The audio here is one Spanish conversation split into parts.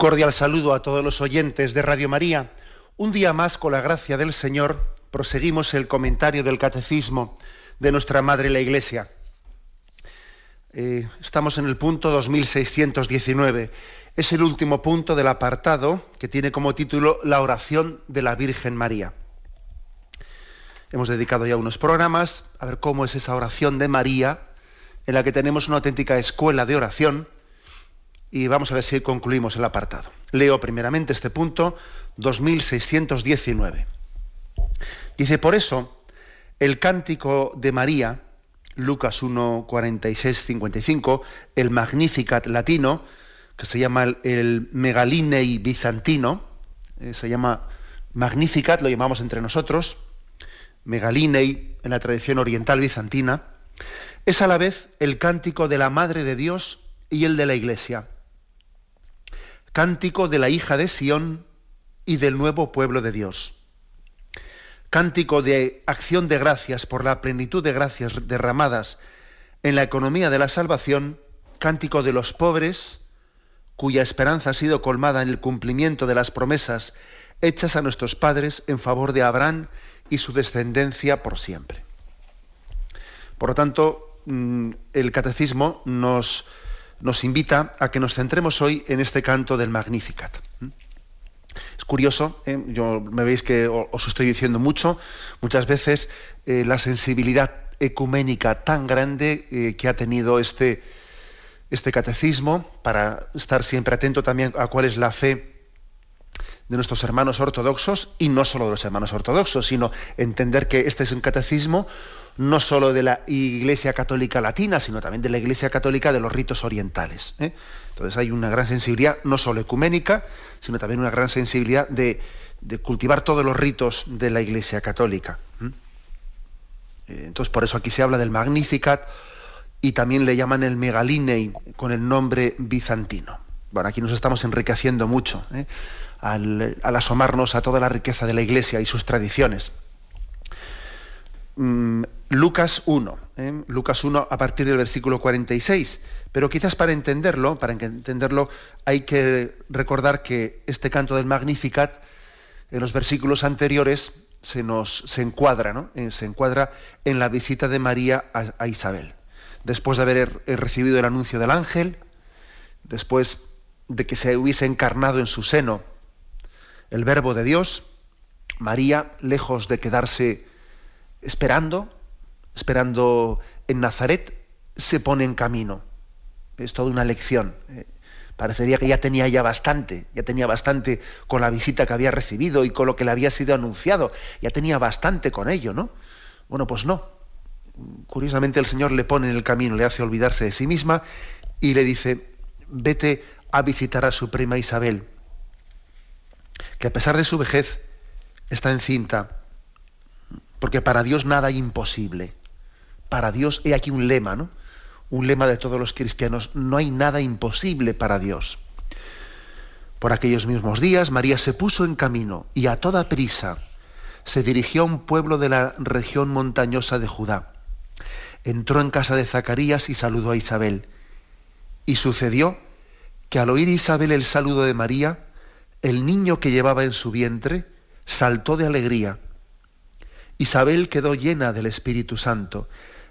Cordial saludo a todos los oyentes de Radio María. Un día más, con la gracia del Señor, proseguimos el comentario del Catecismo de nuestra Madre la Iglesia. Eh, estamos en el punto 2619. Es el último punto del apartado que tiene como título La oración de la Virgen María. Hemos dedicado ya unos programas a ver cómo es esa oración de María, en la que tenemos una auténtica escuela de oración y vamos a ver si concluimos el apartado. Leo primeramente este punto 2619. Dice, por eso, el cántico de María, Lucas 1, 46, 55, el Magnificat latino, que se llama el, Megalinei bizantino, eh, se llama Magnificat, lo llamamos entre nosotros, Megalinei en la tradición oriental bizantina, es a la vez el cántico de la Madre de Dios y el de la Iglesia Cántico de la hija de Sión y del nuevo pueblo de Dios. Cántico de acción de gracias por la plenitud de gracias derramadas en la economía de la salvación, cántico de los pobres, cuya esperanza ha sido colmada en el cumplimiento de las promesas hechas a nuestros padres en favor de Abraham y su descendencia por siempre. Por lo tanto, mm, el catecismo nos, nos invita a que nos centremos hoy en este canto del Magnificat. Es curioso, ¿eh? yo me veis que os estoy diciendo mucho, muchas veces eh, la sensibilidad ecuménica tan grande eh, que ha tenido este, este catecismo, para estar siempre atento también a cuál es la fe de nuestros hermanos ortodoxos, y no solo de los hermanos ortodoxos, sino entender que este es un catecismo no solo de la Iglesia Católica Latina, sino también de la Iglesia Católica de los ritos orientales. ¿eh? Entonces hay una gran sensibilidad, no solo ecuménica, sino también una gran sensibilidad de, cultivar todos los ritos de la Iglesia Católica. Eh, entonces por eso aquí se habla del Magnificat y también le llaman el Megalinei con el nombre bizantino. Bueno, aquí nos estamos enriqueciendo mucho ¿eh? al asomarnos a toda la riqueza de la Iglesia y sus tradiciones. Lucas 1, ¿eh? Lucas 1 a partir del versículo 46. Pero quizás para entenderlo, para entenderlo, hay que recordar que este canto del Magnificat, en los versículos anteriores, se nos se encuadra, ¿no? Eh, se encuadra en la visita de María a, Isabel. Después de haber eh, recibido el anuncio del ángel, después de que se hubiese encarnado en su seno el verbo de Dios, María, lejos de quedarse esperando, esperando en Nazaret, se pone en camino. Es toda una lección. Eh, parecería que ya tenía ya bastante, ya tenía bastante con la visita que había recibido y con lo que le había sido anunciado, ya tenía bastante con ello, ¿no? Bueno, pues no. Curiosamente el Señor le pone en el camino, le hace olvidarse de sí misma y le dice, vete a visitar a su prima Isabel, que a pesar de su vejez está encinta porque para Dios nada es imposible. Para Dios, he aquí un lema, ¿no? Un lema de todos los cristianos, no hay nada imposible para Dios. Por aquellos mismos días, María se puso en camino y a toda prisa se dirigió a un pueblo de la región montañosa de Judá. Entró en casa de Zacarías y saludó a Isabel. Y sucedió que al oír Isabel el saludo de María, el niño que llevaba en su vientre saltó de alegría Isabel quedó llena del Espíritu Santo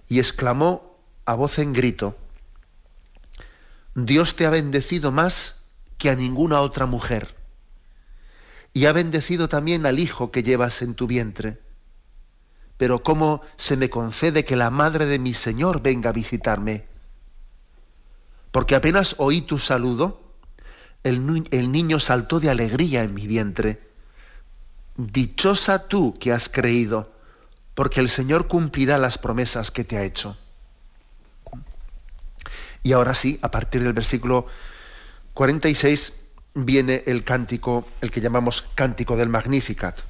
y exclamó a voz en grito, Dios te ha bendecido más que a ninguna otra mujer, y ha bendecido también al Hijo que llevas en tu vientre. Pero ¿cómo se me concede que la madre de mi Señor venga a visitarme? Porque apenas oí tu saludo, el, niño saltó de alegría en mi vientre. Dichosa tú que has creído porque el Señor cumplirá las promesas que te ha hecho. Y ahora sí, a partir del versículo 46, viene el cántico, el que llamamos cántico del Magnificat.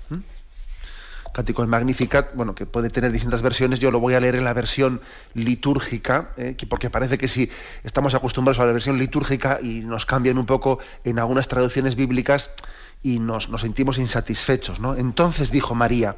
Cántico del Magnificat, bueno, que puede tener distintas versiones, yo lo voy a leer en la versión litúrgica, ¿eh? porque parece que si estamos acostumbrados a la versión litúrgica y nos cambian un poco en algunas traducciones bíblicas y nos, sentimos insatisfechos. Entonces dijo María,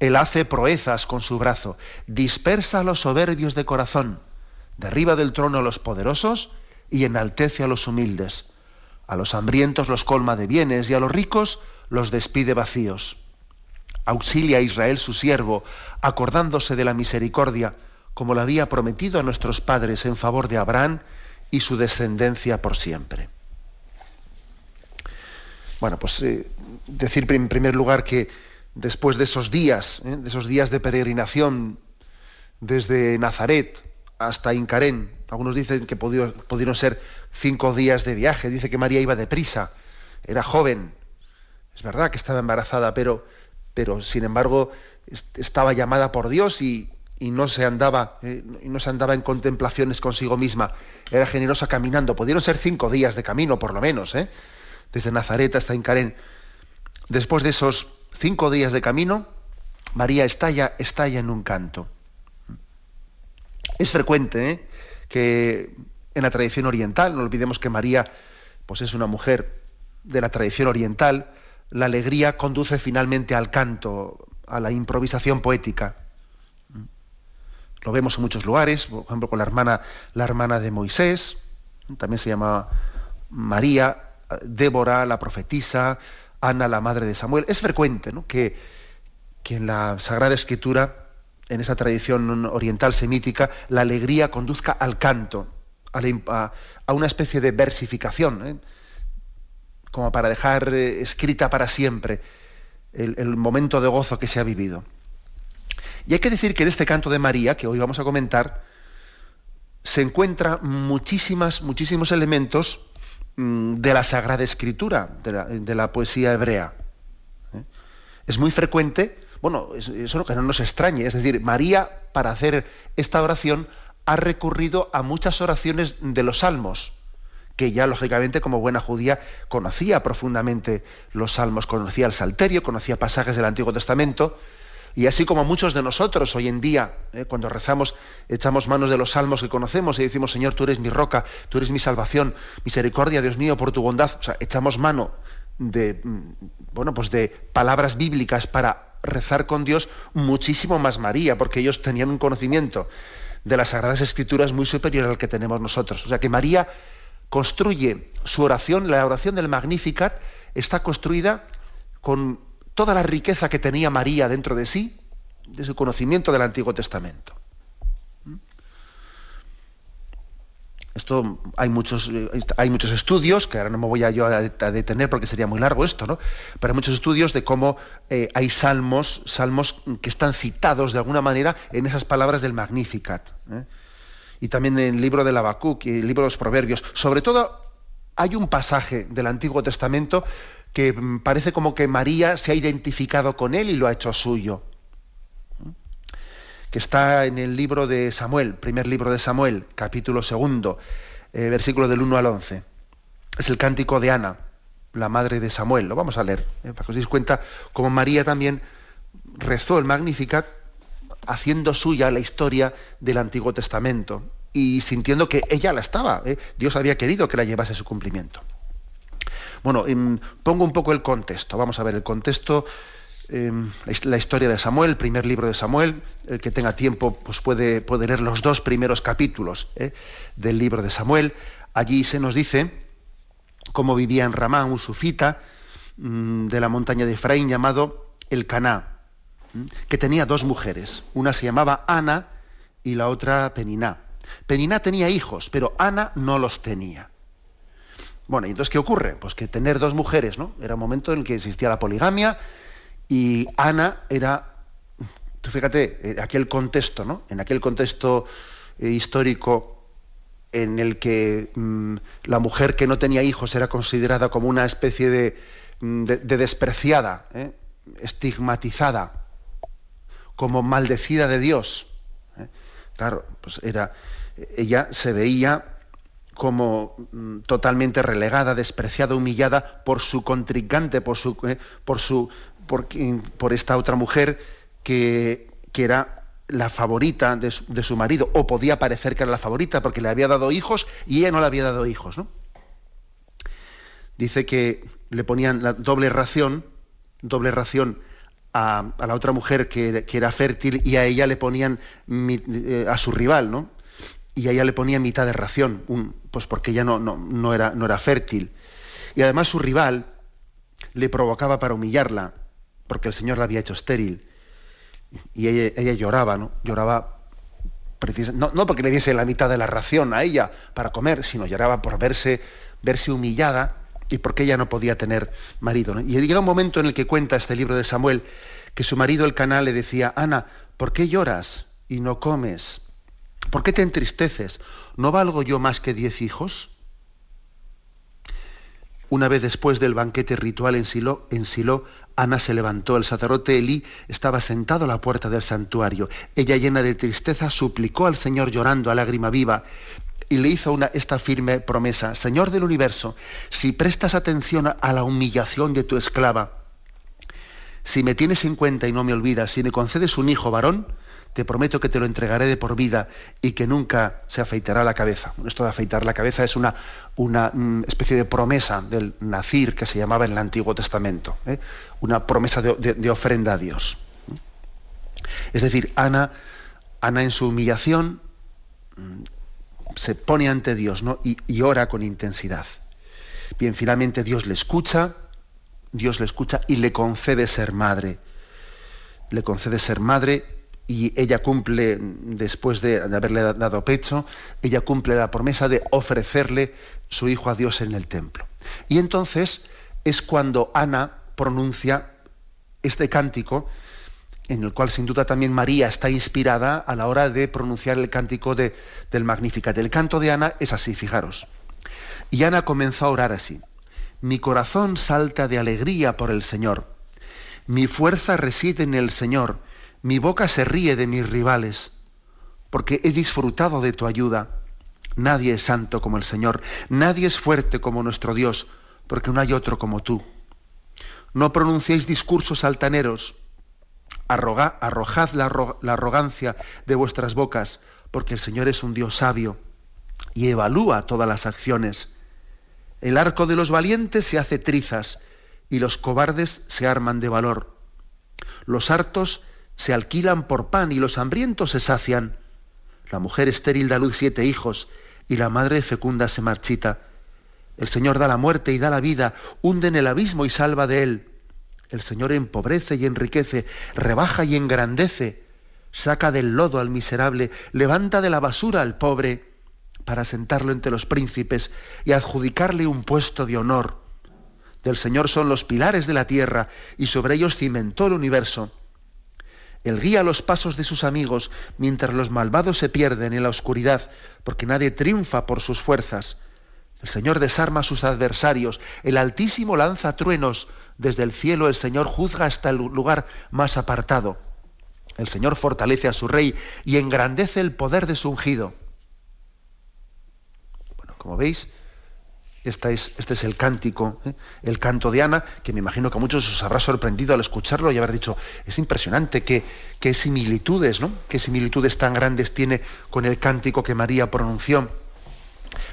Él hace proezas con su brazo, dispersa a los soberbios de corazón, derriba del trono a los poderosos y enaltece a los humildes. A los hambrientos los colma de bienes y a los ricos los despide vacíos auxilia a Israel su siervo, acordándose de la misericordia, como lo había prometido a nuestros padres en favor de Abraham y su descendencia por siempre. Bueno, pues eh, decir en primer lugar que después de esos días, eh, de esos días de peregrinación desde Nazaret hasta Incarén, algunos dicen que pudieron ser cinco días de viaje, dice que María iba deprisa, era joven, es verdad que estaba embarazada, pero pero sin embargo estaba llamada por Dios y, no se andaba eh, no se andaba en contemplaciones consigo misma. Era generosa caminando. Pudieron ser cinco días de camino por lo menos ¿eh? desde Nazaret hasta Incarén. Después de esos cinco días de camino María estalla estalla en un canto es frecuente ¿eh? que en la tradición oriental no olvidemos que María pues es una mujer de la tradición oriental la alegría conduce finalmente al canto, a la improvisación poética. Lo vemos en muchos lugares, por ejemplo con la hermana, la hermana de Moisés, también se llama María, Débora, la profetisa, Ana, la madre de Samuel. Es frecuente que, que en la Sagrada Escritura, en esa tradición oriental semítica, la alegría conduzca al canto, a, una especie de versificación. ¿eh? como para dejar eh, escrita para siempre el, momento de gozo que se ha vivido. Y hay que decir que en este canto de María, que hoy vamos a comentar, se encuentran muchísimas, muchísimos elementos de la Sagrada Escritura, de la, poesía hebrea. ¿eh? Es muy frecuente, bueno, eso es lo que no nos extrañe, es decir, María, para hacer esta oración, ha recurrido a muchas oraciones de los salmos que ya lógicamente como buena judía conocía profundamente los salmos, conocía el salterio, conocía pasajes del Antiguo Testamento, y así como muchos de nosotros hoy en día, eh, cuando rezamos, echamos manos de los salmos que conocemos y decimos, Señor, tú eres mi roca, tú eres mi salvación, misericordia, Dios mío, por tu bondad. O sea, echamos mano de, mm, bueno, pues de palabras bíblicas para rezar con Dios, muchísimo más María, porque ellos tenían un conocimiento de las Sagradas Escrituras muy superior al que tenemos nosotros. O sea que María construye su oración, la oración del Magnificat está construida con toda la riqueza que tenía María dentro de sí, de su conocimiento del Antiguo Testamento. Esto hay muchos, hay muchos estudios, que ahora no me voy a yo a, detener porque sería muy largo esto, ¿no? Pero hay muchos estudios de cómo eh, hay salmos, salmos que están citados de alguna manera en esas palabras del Magnificat. ¿eh? y también en el libro del Habacuc y el libro de los Proverbios. Sobre todo hay un pasaje del Antiguo Testamento que parece como que María se ha identificado con él y lo ha hecho suyo. Que está en el libro de Samuel, primer libro de Samuel, capítulo segundo, eh, versículo del 1 al 11. Es el cántico de Ana, la madre de Samuel. Lo vamos a leer, eh, para que os deis cuenta cómo María también rezó el Magnificat haciendo suya la historia del Antiguo Testamento y sintiendo que ella la estaba. ¿eh? Dios había querido que la llevase a su cumplimiento. Bueno, em, pongo un poco el contexto. Vamos a ver el contexto, em, la historia de Samuel, el primer libro de Samuel. El que tenga tiempo pues puede, puede leer los dos primeros capítulos ¿eh? del libro de Samuel. Allí se nos dice cómo vivía en Ramá un sufita mm, de la montaña de Efraín llamado el Caná que tenía dos mujeres. Una se llamaba Ana y la otra Peniná. Peniná tenía hijos, pero Ana no los tenía. Bueno, ¿y entonces qué ocurre? Pues que tener dos mujeres, ¿no? Era un momento en el que existía la poligamia Y Ana era, fíjate, en aquel contexto, ¿no? En aquel contexto eh, histórico en el que mm, la mujer que no tenía hijos era considerada como una especie de, mm, despreciada, ¿eh? estigmatizada, como maldecida de Dios. ¿eh? Claro, pues era, ella se veía como mm, totalmente relegada, despreciada, humillada por su contrincante, por su, por su, por, esta otra mujer que, que era la favorita de su, marido, o podía parecer que era la favorita porque le había dado hijos y ella no le había dado hijos. ¿no? Dice que le ponían la doble ración, doble ración a, la otra mujer que, era fértil y a ella le ponían eh, a su rival, ¿no? Y ella le ponían mitad de ración, pues porque ella no, no, no, era, no era fértil. Y además su rival le provocaba para humillarla, porque el Señor la había hecho estéril y ella, lloraba, ¿no? Lloraba no, no, porque le diese la mitad de la ración a ella para comer, sino lloraba por verse, verse humillada y porque ella no podía tener marido. Y llega un momento en el que cuenta este libro de Samuel que su marido el canal le decía, Ana, ¿por qué lloras y no comes? ¿Por qué te entristeces? ¿No valgo yo más que diez hijos? Una vez después del banquete ritual en Silo, en Silo Ana se levantó, el sacerdote Elí estaba sentado a la puerta del santuario. Ella, llena de tristeza, suplicó al Señor llorando a lágrima viva y le hizo una, esta firme promesa, Señor del universo, si prestas atención a la humillación de tu esclava, si me tienes en cuenta y no me olvidas, si me concedes un hijo varón, te prometo que te lo entregaré de por vida y que nunca se afeitará la cabeza. Esto de afeitar la cabeza es una, una mm, especie de promesa del nacir que se llamaba en el Antiguo Testamento, ¿eh? una promesa de, ofrenda a Dios. Es decir, Ana, Ana en su humillación mm, se pone ante Dios ¿no? y, y ora con intensidad. Bien, finalmente Dios le escucha, Dios le escucha y le concede ser madre. Le concede ser madre y ella cumple, después de, haberle dado pecho, ella cumple la promesa de ofrecerle su hijo a Dios en el templo. Y entonces es cuando Ana pronuncia este cántico, en el cual sin duda también María está inspirada a la hora de pronunciar el cántico de, del Magnificat. El canto de Ana es así, fijaros. Y Ana comenzó a orar así. Mi corazón salta de alegría por el Señor. Mi fuerza reside en el Señor mi boca se ríe de mis rivales, porque he disfrutado de tu ayuda. Nadie es santo como el Señor, nadie es fuerte como nuestro Dios, porque no hay otro como tú. No pronunciéis discursos altaneros, arrojad la, la arrogancia de vuestras bocas, porque el Señor es un Dios sabio y evalúa todas las acciones. El arco de los valientes se hace trizas y los cobardes se arman de valor. Los hartos se alquilan por pan y los hambrientos se sacian. La mujer estéril da luz siete hijos y la madre fecunda se marchita. El Señor da la muerte y da la vida, hunde en el abismo y salva de él. El Señor empobrece y enriquece, rebaja y engrandece, saca del lodo al miserable, levanta de la basura al pobre, para sentarlo entre los príncipes y adjudicarle un puesto de honor. Del Señor son los pilares de la tierra y sobre ellos cimentó el universo. Él guía los pasos de sus amigos mientras los malvados se pierden en la oscuridad, porque nadie triunfa por sus fuerzas. El Señor desarma a sus adversarios, el Altísimo lanza truenos, desde el cielo el Señor juzga hasta el lugar más apartado. El Señor fortalece a su rey y engrandece el poder de su ungido. Bueno, como veis, este es, el cántico, ¿eh? el canto de Ana, que me imagino que a muchos os habrá sorprendido al escucharlo y haber dicho, es impresionante qué, qué similitudes, ¿no? Qué similitudes tan grandes tiene con el cántico que María pronunció,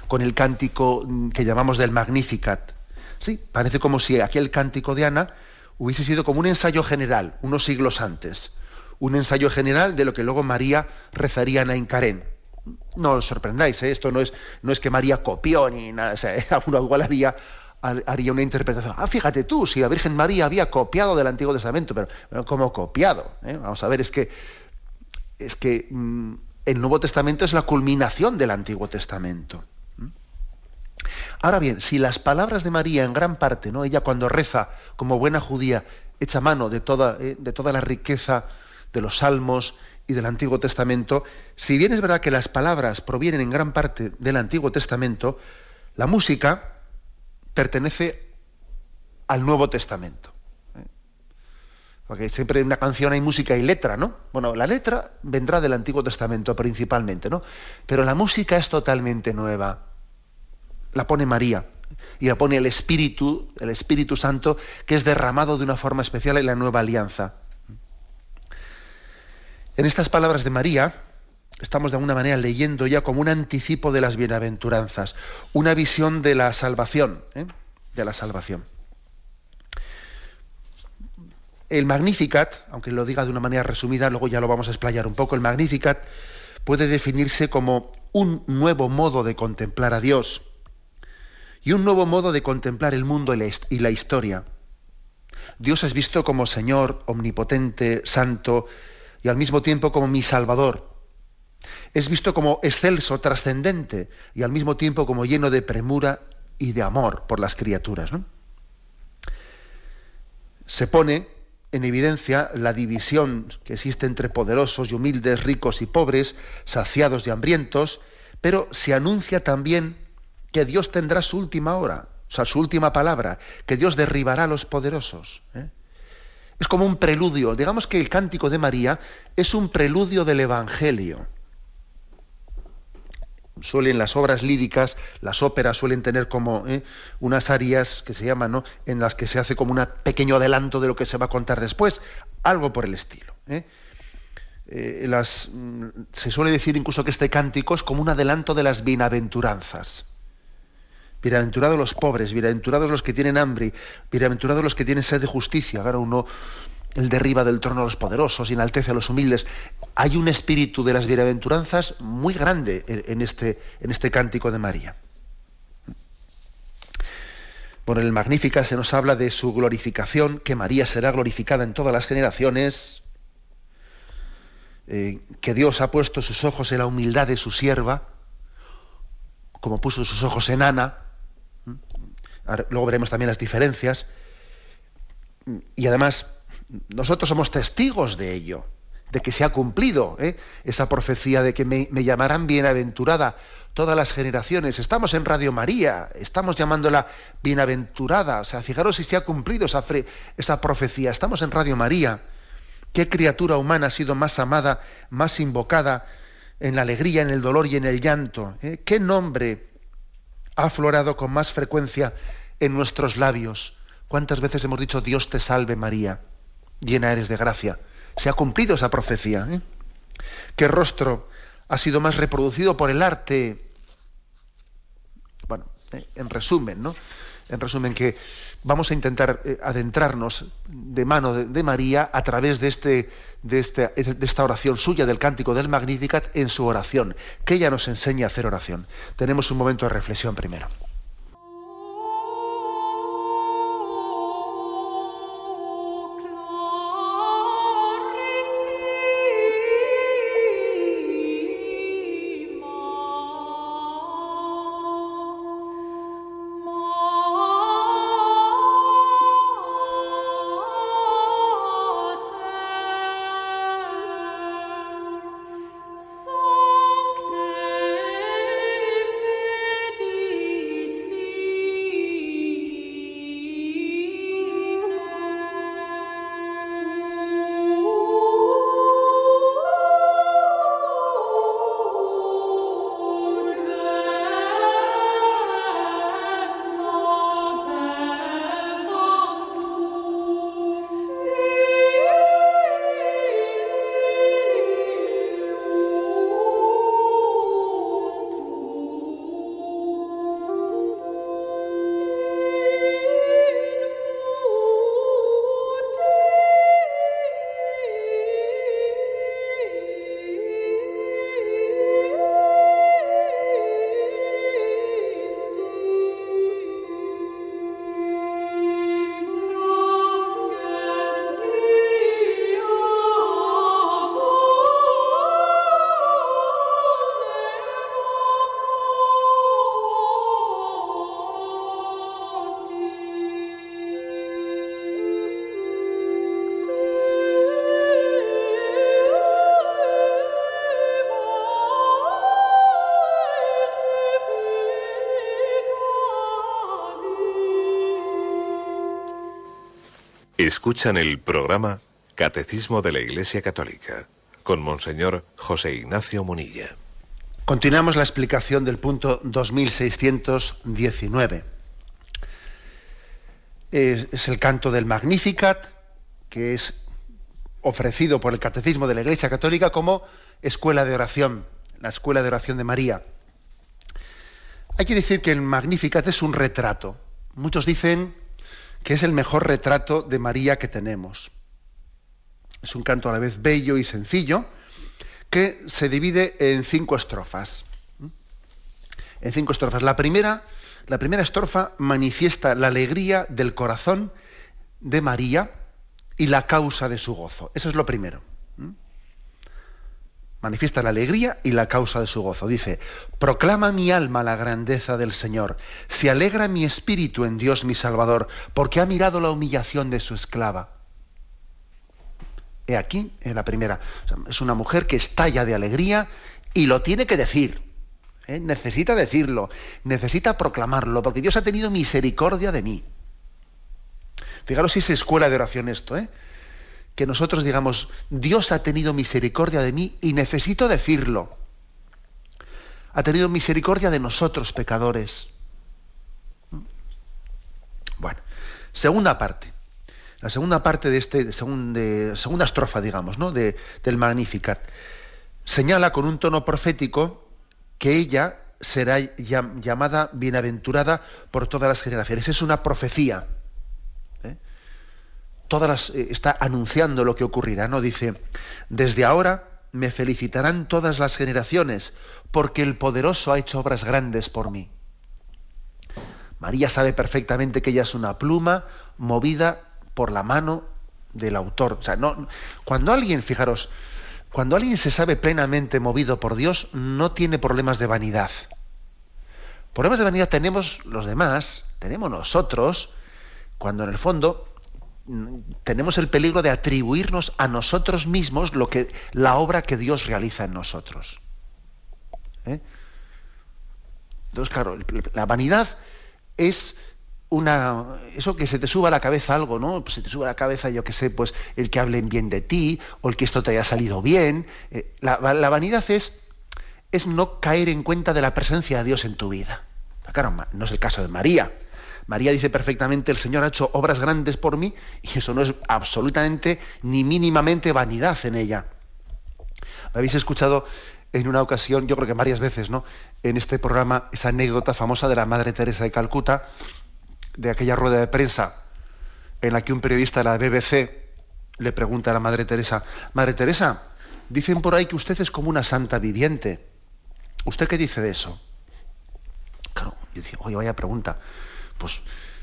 con el cántico mm, que llamamos del Magnificat. Sí, parece como si aquel cántico de Ana hubiese sido como un ensayo general, unos siglos antes. Un ensayo general de lo que luego María rezaría en Aincarén no os sorprendáis, ¿eh? esto no es, no es que María copió ni nada, o uno igual haría, haría una interpretación. Ah, fíjate tú, si la Virgen María había copiado del Antiguo Testamento, pero, pero ¿cómo copiado? ¿Eh? Vamos a ver, es que, es que mm, el Nuevo Testamento es la culminación del Antiguo Testamento. Ahora bien, si las palabras de María en gran parte, ¿no? ella cuando reza como buena judía, hecha mano de toda, eh, de toda la riqueza de los salmos y del Antiguo Testamento, si bien es verdad que las palabras provienen en gran parte del Antiguo Testamento, la música pertenece al Nuevo Testamento. ¿eh? Porque siempre en una canción hay música y letra, ¿no? Bueno, la letra vendrá del Antiguo Testamento principalmente, ¿no? Pero la música es totalmente nueva. La pone María y la pone el Espíritu, el Espíritu Santo, que es derramado de una forma especial en la nueva alianza. En estas palabras de María estamos de alguna manera leyendo ya como un anticipo de las bienaventuranzas, una visión de la salvación, ¿eh? de la salvación. El Magnificat, aunque lo diga de una manera resumida, luego ya lo vamos a explayar un poco, el Magnificat puede definirse como un nuevo modo de contemplar a Dios y un nuevo modo de contemplar el mundo y la historia. Dios es visto como Señor, omnipotente, santo, y al mismo tiempo como mi Salvador. Es visto como excelso, trascendente y al mismo tiempo como lleno de premura y de amor por las criaturas. Se pone en evidencia la división que existe entre poderosos y humildes, ricos y pobres, saciados y hambrientos, pero se anuncia también que Dios tendrá su última hora, o sea, su última palabra, que Dios derribará a los poderosos. ¿eh? Es como un preludio. Digamos que el cántico de María es un preludio del Evangelio. Suelen las obras líricas, las óperas suelen tener como ¿eh? unas arias que se llaman, ¿no? En las que se hace como un pequeño adelanto de lo que se va a contar después, algo por el estilo. ¿eh? Eh, las, mm, se suele decir incluso que este cántico es como un adelanto de las bienaventuranzas. Bienaventurados los pobres, bienaventurados los que tienen hambre, bienaventurados los que tienen sed de justicia. Ahora uno, el derriba del trono a los poderosos y enaltece a los humildes. Hay un espíritu de las bienaventuranzas muy grande en este, este cántico de María. Bueno, en el Magnífica se nos habla de su glorificación, que María será glorificada en todas las generaciones, eh, que Dios ha puesto sus ojos en la humildad de su sierva, como puso sus ojos en Ana, luego veremos también las diferencias. Y además, nosotros somos testigos de ello, de que se ha cumplido ¿eh? esa profecía de que me, llamarán bienaventurada todas las generaciones. Estamos en Radio María, estamos llamándola bienaventurada. O sea, fijaros si se ha cumplido esa, profecía. Estamos en Radio María. ¿Qué criatura humana ha sido más amada, más invocada en la alegría, en el dolor y en el llanto? ¿Eh? ¿Qué nombre ha aflorado con más frecuencia en nuestros labios. ¿Cuántas veces hemos dicho Dios te salve María? Llena eres de gracia. Se ha cumplido esa profecía. ¿eh? ¿Qué rostro ha sido más reproducido por el arte? Bueno, eh, en resumen, ¿no? En resumen, que vamos a intentar eh, adentrarnos de mano de, María a través de, este, de, este, de esta oración suya del cántico del Magnificat en su oración, que ella nos enseña a hacer oración. Tenemos un momento de reflexión primero. Escuchan el programa Catecismo de la Iglesia Católica con Monseñor José Ignacio Munilla. Continuamos la explicación del punto 2619. Es, es el canto del Magnificat, que es ofrecido por el Catecismo de la Iglesia Católica como escuela de oración, la escuela de oración de María. Hay que decir que el Magnificat es un retrato. Muchos dicen que es el mejor retrato de María que tenemos. Es un canto a la vez bello y sencillo, que se divide en cinco estrofas. En cinco estrofas. La primera, la primera estrofa manifiesta la alegría del corazón de María y la causa de su gozo. Eso es lo primero manifiesta la alegría y la causa de su gozo. Dice, proclama mi alma la grandeza del Señor, se alegra mi espíritu en Dios mi Salvador, porque ha mirado la humillación de su esclava. He aquí, en la primera, es una mujer que estalla de alegría y lo tiene que decir. ¿eh? Necesita decirlo, necesita proclamarlo, porque Dios ha tenido misericordia de mí. Fijaros si es escuela de oración esto, ¿eh? Que nosotros digamos, Dios ha tenido misericordia de mí y necesito decirlo. Ha tenido misericordia de nosotros, pecadores. Bueno, segunda parte. La segunda parte de este, de segunda estrofa, digamos, ¿no? De, del Magnificat, señala con un tono profético que ella será llamada bienaventurada por todas las generaciones. Es una profecía eh, está anunciando lo que ocurrirá, ¿no? Dice, desde ahora me felicitarán todas las generaciones, porque el poderoso ha hecho obras grandes por mí. María sabe perfectamente que ella es una pluma movida por la mano del autor. O sea, no, cuando alguien, fijaros, cuando alguien se sabe plenamente movido por Dios, no tiene problemas de vanidad. Problemas de vanidad tenemos los demás, tenemos nosotros, cuando en el fondo tenemos el peligro de atribuirnos a nosotros mismos lo que, la obra que Dios realiza en nosotros. ¿Eh? Entonces, claro, la vanidad es una eso que se te suba a la cabeza algo, ¿no? Pues se te suba a la cabeza, yo que sé, pues el que hablen bien de ti o el que esto te haya salido bien. Eh, la, vanidad es, es no caer en cuenta de la presencia de Dios en tu vida. Claro, no es el caso de María. María dice perfectamente, el Señor ha hecho obras grandes por mí y eso no es absolutamente ni mínimamente vanidad en ella. Me habéis escuchado en una ocasión, yo creo que varias veces, ¿no? En este programa, esa anécdota famosa de la Madre Teresa de Calcuta, de aquella rueda de prensa en la que un periodista de la BBC le pregunta a la Madre Teresa, Madre Teresa, dicen por ahí que usted es como una santa viviente. ¿Usted qué dice de eso? Claro, yo decía, oye, vaya pregunta pues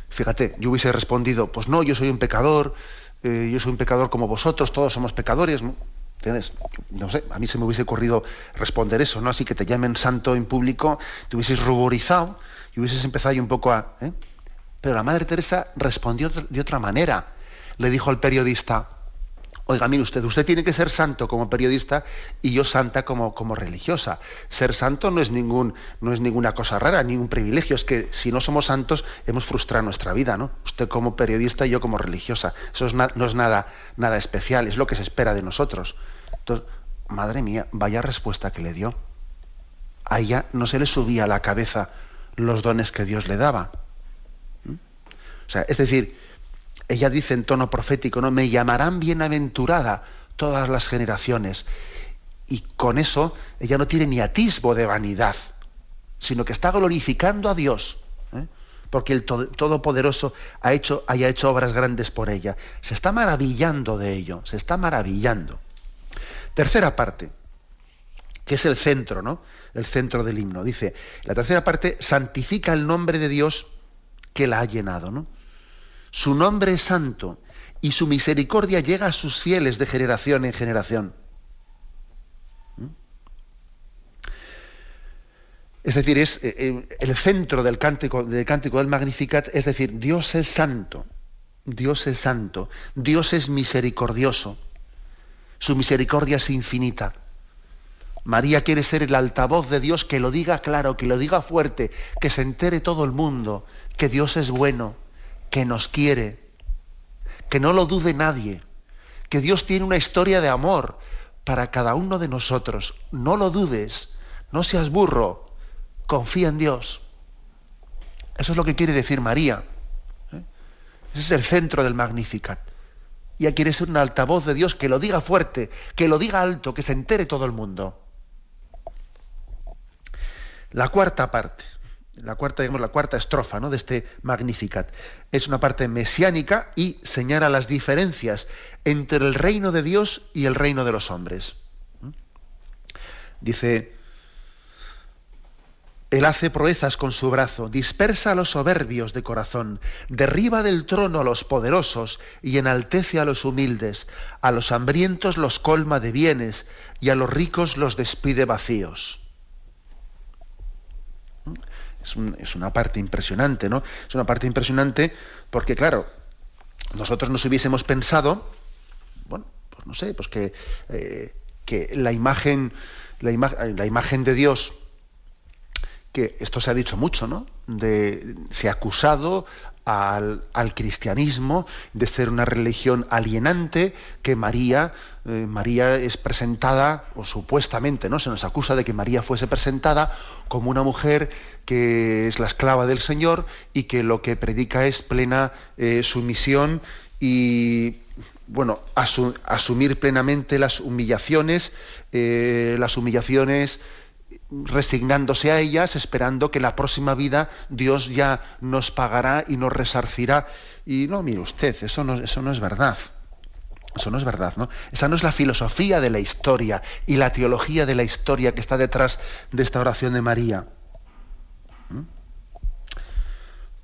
fíjate, yo hubiese respondido, pues no, yo soy un pecador, eh, yo soy un pecador como vosotros, todos somos pecadores, ¿no? ¿Entiendes? No sé, a mí se me hubiese ocurrido responder eso, ¿no? Así que te llamen santo en público, te hubieses ruborizado y hubieses empezado ahí un poco a... ¿eh? Pero la Madre Teresa respondió de otra manera. Le dijo al periodista, Oiga, mire usted, usted tiene que ser santo como periodista y yo santa como, como religiosa. Ser santo no es, ningún, no es ninguna cosa rara, ningún privilegio. Es que si no somos santos hemos frustrado nuestra vida, ¿no? Usted como periodista y yo como religiosa. Eso no es nada, nada especial, es lo que se espera de nosotros. Entonces, madre mía, vaya respuesta que le dio. A ella no se le subía a la cabeza los dones que Dios le daba. ¿Mm? O sea, es decir, ella dice en tono profético, ¿no? Me llamarán bienaventurada todas las generaciones. Y con eso ella no tiene ni atisbo de vanidad, sino que está glorificando a Dios, ¿eh? porque el Todopoderoso haya hecho obras grandes por ella. Se está maravillando de ello, se está maravillando. Tercera parte, que es el centro, ¿no? El centro del himno. Dice, la tercera parte santifica el nombre de Dios que la ha llenado, ¿no? Su nombre es santo y su misericordia llega a sus fieles de generación en generación. ¿Mm? Es decir, es eh, eh, el centro del cántico, del cántico del Magnificat, es decir, Dios es santo, Dios es santo, Dios es misericordioso, su misericordia es infinita. María quiere ser el altavoz de Dios que lo diga claro, que lo diga fuerte, que se entere todo el mundo, que Dios es bueno, que nos quiere, que no lo dude nadie, que Dios tiene una historia de amor para cada uno de nosotros. No lo dudes, no seas burro, confía en Dios. Eso es lo que quiere decir María. ¿eh? Ese es el centro del Magnificat. Ella quiere ser un altavoz de Dios que lo diga fuerte, que lo diga alto, que se entere todo el mundo. La cuarta parte, la cuarta, la cuarta estrofa ¿no? de este Magnificat, es una parte mesiánica y señala las diferencias entre el reino de Dios y el reino de los hombres. ¿Mm? Dice, él hace proezas con su brazo, dispersa a los soberbios de corazón, derriba del trono a los poderosos y enaltece a los humildes, a los hambrientos los colma de bienes y a los ricos los despide vacíos. Es, una parte impresionante, ¿no? Es una parte impresionante porque, claro, nosotros nos hubiésemos pensado, bueno, pues no sé, pues que, eh, la imagen, la, la imagen de Dios que esto se ha dicho mucho, ¿no? De, se ha acusado al, cristianismo de ser una religión alienante, que María, eh, María es presentada, o supuestamente, ¿no? Se nos acusa de que María fuese presentada como una mujer que es la esclava del Señor y que lo que predica es plena eh, sumisión y bueno, asumir plenamente las humillaciones, eh, las humillaciones resignándose a ellas, esperando que la próxima vida Dios ya nos pagará y nos resarcirá. Y no, mire usted, eso no, eso no es verdad. Eso no es verdad, ¿no? Esa no es la filosofía de la historia y la teología de la historia que está detrás de esta oración de María. ¿Mm?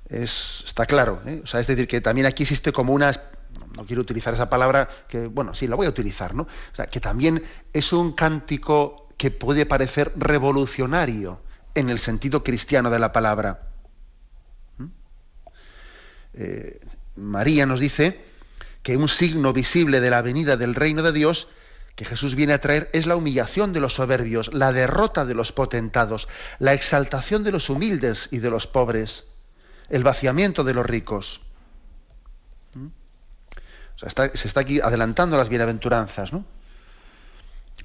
Es, está claro, ¿eh? o sea, es decir, que también aquí existe como una, no quiero utilizar esa palabra, que bueno, sí, la voy a utilizar, ¿no? O sea, que también es un cántico que puede parecer revolucionario en el sentido cristiano de la palabra. ¿Mm? Eh, María nos dice que un signo visible de la venida del reino de Dios que Jesús viene a traer es la humillación de los soberbios, la derrota de los potentados, la exaltación de los humildes y de los pobres, el vaciamiento de los ricos. ¿Mm? se está aquí adelantando las bienaventuranzas, ¿no?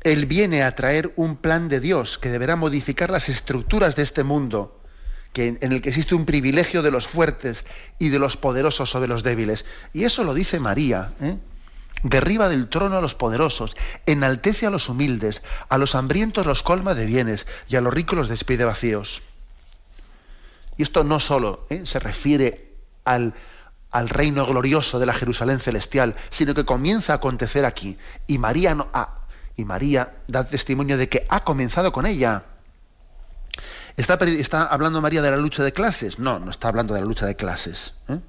Él viene a traer un plan de Dios que deberá modificar las estructuras de este mundo, que, en el que existe un privilegio de los fuertes y de los poderosos sobre los débiles. Y eso lo dice María. ¿eh? Derriba del trono a los poderosos, enaltece a los humildes, a los hambrientos los colma de bienes y a los ricos los despide vacíos. Y esto no solo ¿eh? se refiere al, reino glorioso de la Jerusalén celestial, sino que comienza a acontecer aquí. Y María no, y María da testimonio de que ha comenzado con ella. ¿Está, ¿Está, hablando María de la lucha de clases? No, no está hablando de la lucha de clases. ¿eh?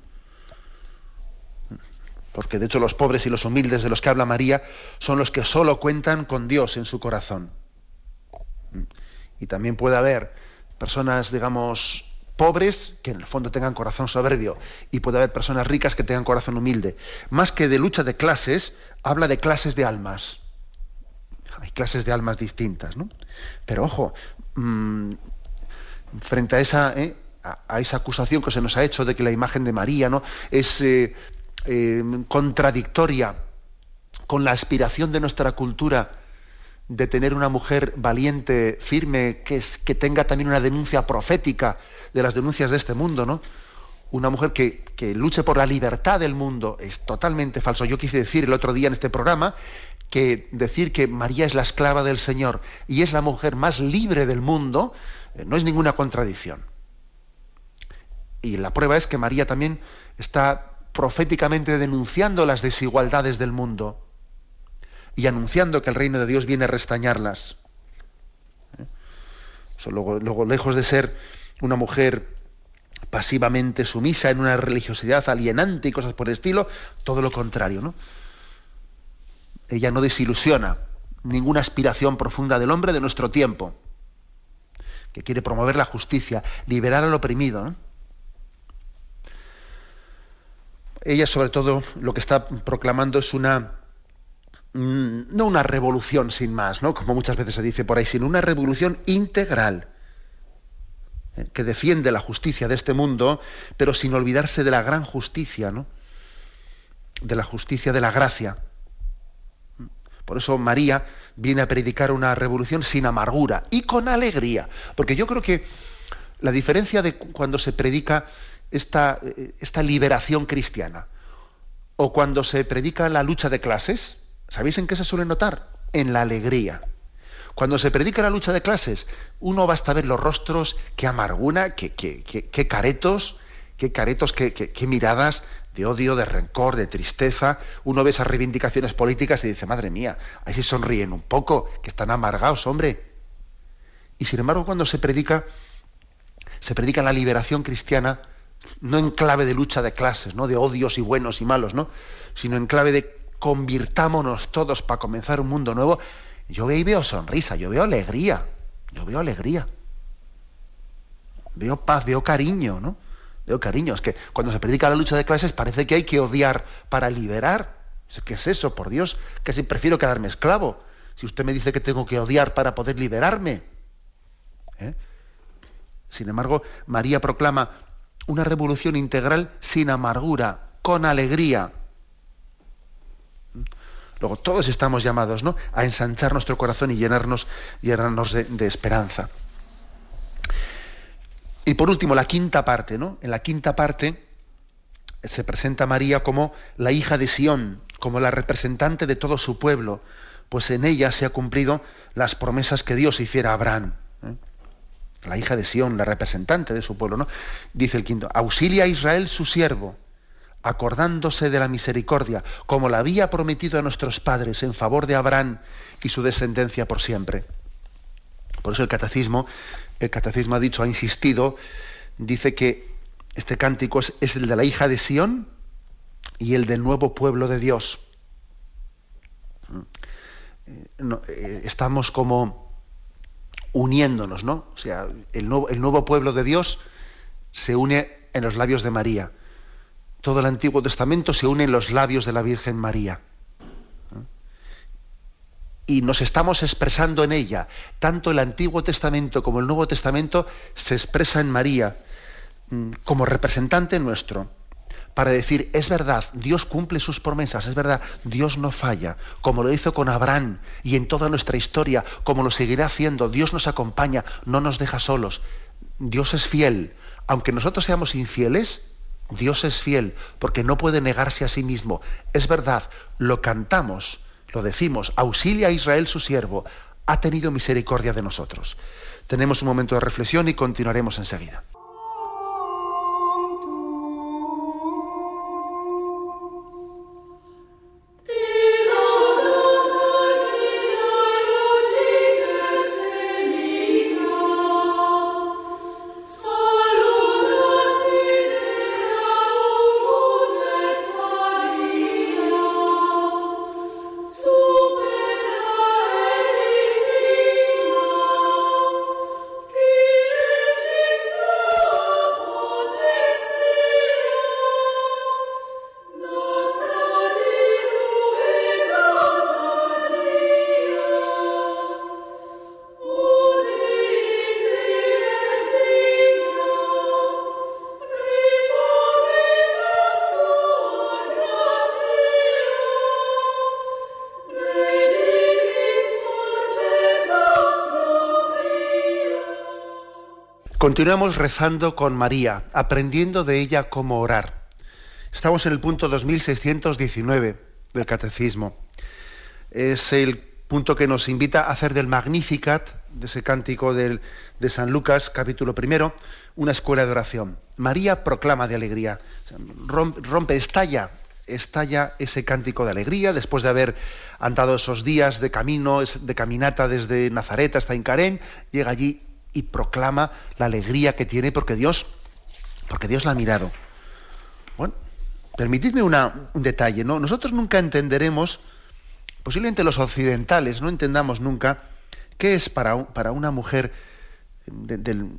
Porque de hecho los pobres y los humildes de los que habla María son los que solo cuentan con Dios en su corazón. Y también puede haber personas, digamos, pobres que en el fondo tengan corazón soberbio y puede haber personas ricas que tengan corazón humilde. Más que de lucha de clases, habla de clases de almas hay clases de almas distintas, ¿no? Pero ojo, mm, frente a esa, ¿eh? a, esa acusación que se nos ha hecho de que la imagen de María ¿no? es eh, eh, contradictoria con la aspiración de nuestra cultura de tener una mujer valiente, firme, que, es, que tenga también una denuncia profética de las denuncias de este mundo, ¿no? Una mujer que, que luche por la libertad del mundo es totalmente falso. Yo quise decir el otro día en este programa que decir que María es la esclava del Señor y es la mujer más libre del mundo, eh, no es ninguna contradicción. Y la prueba es que María también está proféticamente denunciando las desigualdades del mundo y anunciando que el reino de Dios viene a restañarlas. Luego, lejos de ser una mujer pasivamente sumisa en una religiosidad alienante y cosas por el estilo, todo lo contrario, ¿no? Ella no desilusiona ninguna aspiración profunda del hombre de nuestro tiempo, que quiere promover la justicia, liberar al oprimido. Ella, sobre todo, lo que está proclamando es una, mm, no una revolución sin más, ¿no? como muchas veces se dice por ahí, sino una revolución integral ¿eh? que defiende la justicia de este mundo, pero sin olvidarse de la gran justicia, ¿no? de la justicia, de la gracia. Por eso María viene a predicar una revolución sin amargura y con alegría. Porque yo creo que la diferencia de cuando se predica esta, esta liberación cristiana o cuando se predica la lucha de clases, ¿sabéis en qué se suele notar? En la alegría. Cuando se predica la lucha de clases, uno basta ver los rostros, qué amargura, qué, qué, caretos, qué caretos, qué, qué, miradas de odio, de rencor, de tristeza. Uno ve esas reivindicaciones políticas y dice, madre mía, ahí sí sonríen un poco, que están amargados, hombre. Y sin embargo, cuando se predica, se predica la liberación cristiana, no en clave de lucha de clases, no de odios y buenos y malos, ¿no? sino en clave de convirtámonos todos para comenzar un mundo nuevo. Yo ahí veo sonrisa, yo veo alegría, yo veo alegría. Veo paz, veo cariño, ¿no? Veo cariño. Es que cuando se predica la lucha de clases parece que hay que odiar para liberar. ¿Qué es eso, por Dios? Que si prefiero quedarme esclavo. Si usted me dice que tengo que odiar para poder liberarme. ¿eh? Sin embargo, María proclama una revolución integral sin amargura, con alegría. Luego, todos estamos llamados ¿no? a ensanchar nuestro corazón y llenarnos, llenarnos de esperanza. Y por último, la quinta parte, ¿no? En la quinta parte se presenta María como la hija de Sión, como la representante de todo su pueblo, pues en ella se ha cumplido las promesas que Dios hiciera a Abraham. ¿eh? La hija de Sión, la representante de su pueblo, ¿no? Dice el quinto, auxilia a Israel su siervo, acordándose de la misericordia, como la había prometido a nuestros padres en favor de Abraham y su descendencia por siempre. Por eso el catecismo el catecismo ha dicho, ha insistido, dice que este cántico es, el de la hija de Sión y el del nuevo pueblo de Dios. Eh, eh, estamos como uniéndonos, ¿no? O sea, el nuevo pueblo de Dios se une en los labios de María. Todo el Antiguo Testamento se une en los labios de la Virgen María y nos estamos expresando en ella. Tanto el Antiguo Testamento como el Nuevo Testamento se expresa en María mm, como representante nuestro para decir, es verdad, Dios cumple sus promesas, es verdad, Dios no falla, como lo hizo con Abraham y en toda nuestra historia, como lo seguirá haciendo, Dios nos acompaña, no nos deja solos, Dios es fiel, aunque nosotros seamos infieles, Dios es fiel, porque no puede negarse a sí mismo, es verdad, lo cantamos, lo decimos, auxilia a Israel su siervo, ha tenido misericordia de nosotros. Tenemos un momento de reflexión y continuaremos enseguida. Continuamos rezando con María, aprendiendo de ella cómo orar. Estamos en el punto 2619 del Catecismo. Es el punto que nos invita a hacer del Magnificat, de ese cántico de San Lucas, capítulo primero, una escuela de oración. María proclama de alegría, rompe, estalla, estalla ese cántico de alegría después de haber andado esos días de camino, de caminata desde Nazaret hasta Incarén, llega allí y proclama la alegría que tiene porque Dios, porque Dios la ha mirado. Bueno, permitidme un detalle, ¿no? Nosotros nunca entenderemos, posiblemente los occidentales no entendamos nunca qué es para, para una mujer del,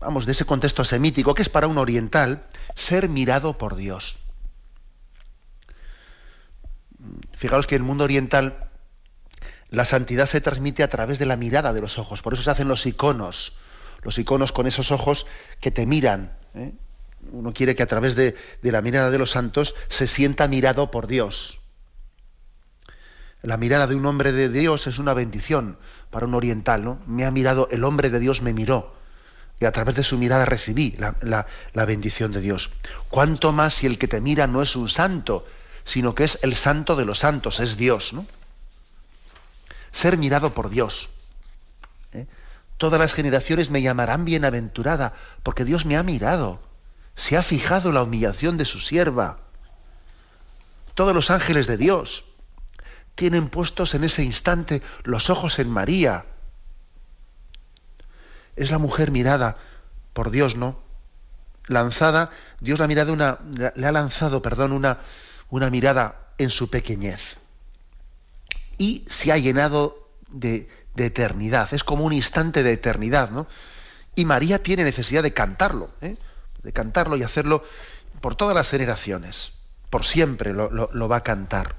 vamos, de ese contexto semítico, qué es para un oriental ser mirado por Dios. Fijaros que el mundo oriental la santidad se transmite a través de la mirada de los ojos. Por eso se hacen los iconos. Los iconos con esos ojos que te miran. ¿eh? Uno quiere que a través de, la mirada de los santos se sienta mirado por Dios. La mirada de un hombre de Dios es una bendición para un oriental, ¿no? Me ha mirado, el hombre de Dios me miró. Y a través de su mirada recibí la, bendición de Dios. Cuánto más si el que te mira no es un santo, sino que es el santo de los santos, es Dios, ¿no? Ser mirado por Dios. ¿eh? Todas las generaciones me llamarán bienaventurada, porque Dios me ha mirado, se ha fijado la humillación de su sierva. Todos los ángeles de Dios tienen puestos en ese instante los ojos en María. Es la mujer mirada por Dios, ¿no? Lanzada, Dios la una, le ha lanzado, perdón, una, una mirada en su pequeñez. Y se ha llenado de, eternidad, es como un instante de eternidad, ¿no? Y María tiene necesidad de cantarlo, ¿eh? de cantarlo y hacerlo por todas las generaciones, por siempre lo, va a cantar.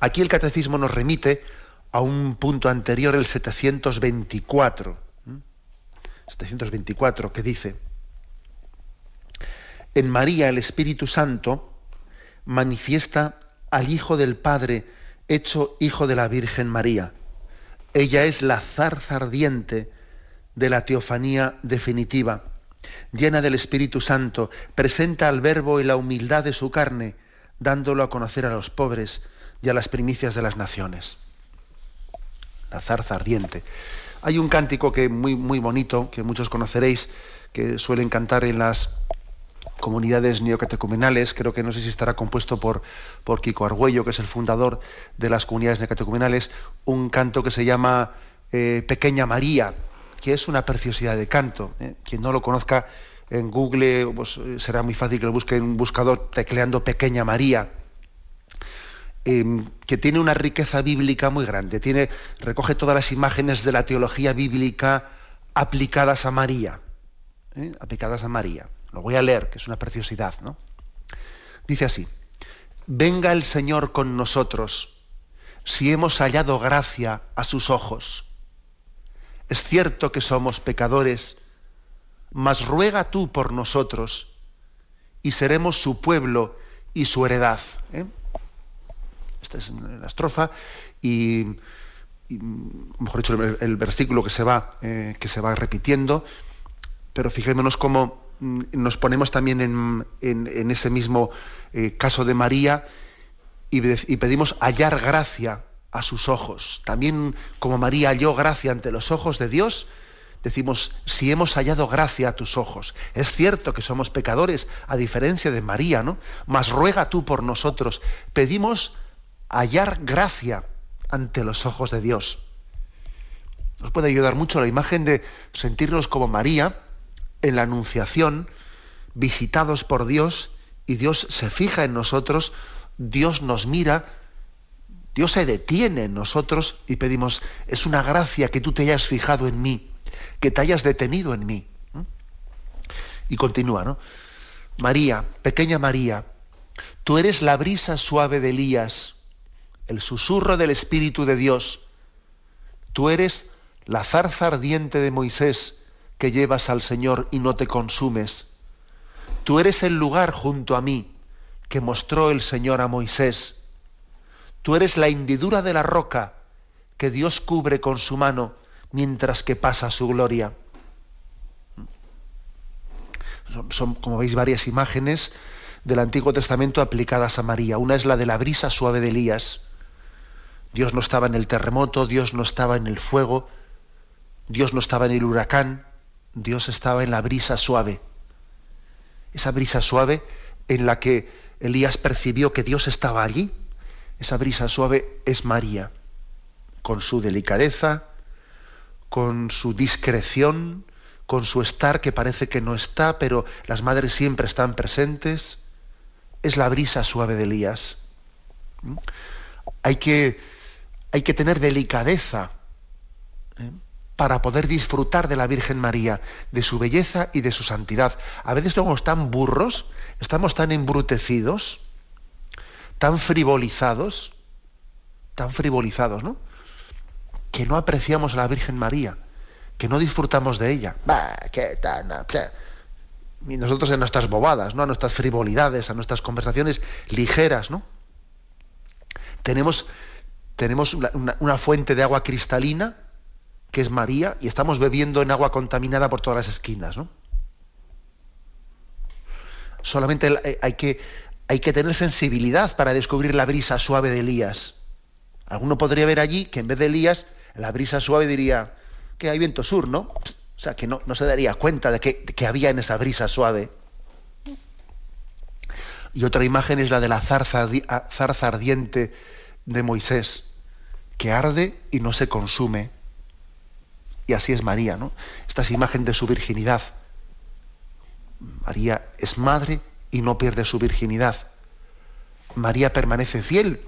Aquí el catecismo nos remite a un punto anterior, el 724, 724, que dice, en María el Espíritu Santo manifiesta al Hijo del Padre, hecho Hijo de la Virgen María ella es la zarza ardiente de la teofanía definitiva, llena del Espíritu Santo, presenta al Verbo y la humildad de su carne, dándolo a conocer a los pobres y a las primicias de las naciones. La zarza ardiente. Hay un cántico que muy, muy bonito, que muchos conoceréis, que suelen cantar en las comunidades neocatecumenales, creo que no sé si estará compuesto por, por Kiko Argüello, que es el fundador de las comunidades neocatecumenales, un canto que se llama eh, Pequeña María, que es una preciosidad de canto. ¿eh? Quien no lo conozca en Google pues, eh, será muy fácil que lo busque en un buscador tecleando Pequeña María. Em, que tiene una riqueza bíblica muy grande, tiene, recoge todas las imágenes de la teología bíblica aplicadas a María, aplicadas a María. Lo voy a leer, que es una preciosidad, ¿no? Dice así, venga el Señor con nosotros si hemos hallado gracia a sus ojos. Es cierto que somos pecadores, mas ruega tú por nosotros y seremos su pueblo y su heredad. ¿eh? Esta es la estrofa y, mejor dicho, el, versículo que se va, eh, que se va repitiendo, pero fijémonos cómo nos ponemos también en, ese mismo eh, caso de María y, pedimos hallar gracia a sus ojos. También como María halló gracia ante los ojos de Dios, decimos, si hemos hallado gracia a tus ojos. Es cierto que somos pecadores, a diferencia de María, ¿no? Mas ruega tú por nosotros. Pedimos hallar gracia ante los ojos de Dios. Nos puede ayudar mucho la imagen de sentirnos como María, en la Anunciación, visitados por Dios, y Dios se fija en nosotros, Dios nos mira, Dios se detiene en nosotros y pedimos, es una gracia que tú te hayas fijado en mí, que te hayas detenido en mí. Y continúa, ¿no? María, pequeña María, tú eres la brisa suave de Elías, el susurro del Espíritu de Dios, tú eres la zarza ardiente de Moisés, que llevas al Señor y no te consumes. Tú eres el lugar junto a mí que mostró el Señor a Moisés. Tú eres la hendidura de la roca que Dios cubre con su mano mientras que pasa su gloria. Son, como veis, varias imágenes del Antiguo Testamento aplicadas a María. Una es la de la brisa suave de Elías. Dios no estaba en el terremoto, Dios no estaba en el fuego, Dios no estaba en el huracán, Dios estaba en la brisa suave. Esa brisa suave en la que Elías percibió que Dios estaba allí. Esa brisa suave es María, con su delicadeza, con su discreción, con su estar que parece que no está, pero las madres siempre están presentes. Es la brisa suave de Elías. ¿Mm? Hay que, hay que tener delicadeza. ¿eh? Para poder disfrutar de la Virgen María, de su belleza y de su santidad. A veces somos tan burros, estamos tan embrutecidos, tan frivolizados, tan frivolizados, ¿no? Que no apreciamos a la Virgen María, que no disfrutamos de ella. Bah, qué tan, Y nosotros en nuestras bobadas, ¿no? A nuestras frivolidades, a nuestras conversaciones ligeras, ¿no? Tenemos, tenemos una, fuente de agua cristalina, que es María, y estamos bebiendo en agua contaminada por todas las esquinas, ¿no? Solamente hay que, hay que tener sensibilidad para descubrir la brisa suave de Elías. Alguno podría ver allí que en vez de Elías, la brisa suave diría que hay viento sur, ¿no? O sea, que no, se daría cuenta de que, había en esa brisa suave. Y otra imagen es la de la zarza, zarza ardiente de Moisés, que arde y no se consume. Y así es María, ¿no? Esta es imagen de su virginidad. María es madre y no pierde su virginidad. María permanece fiel,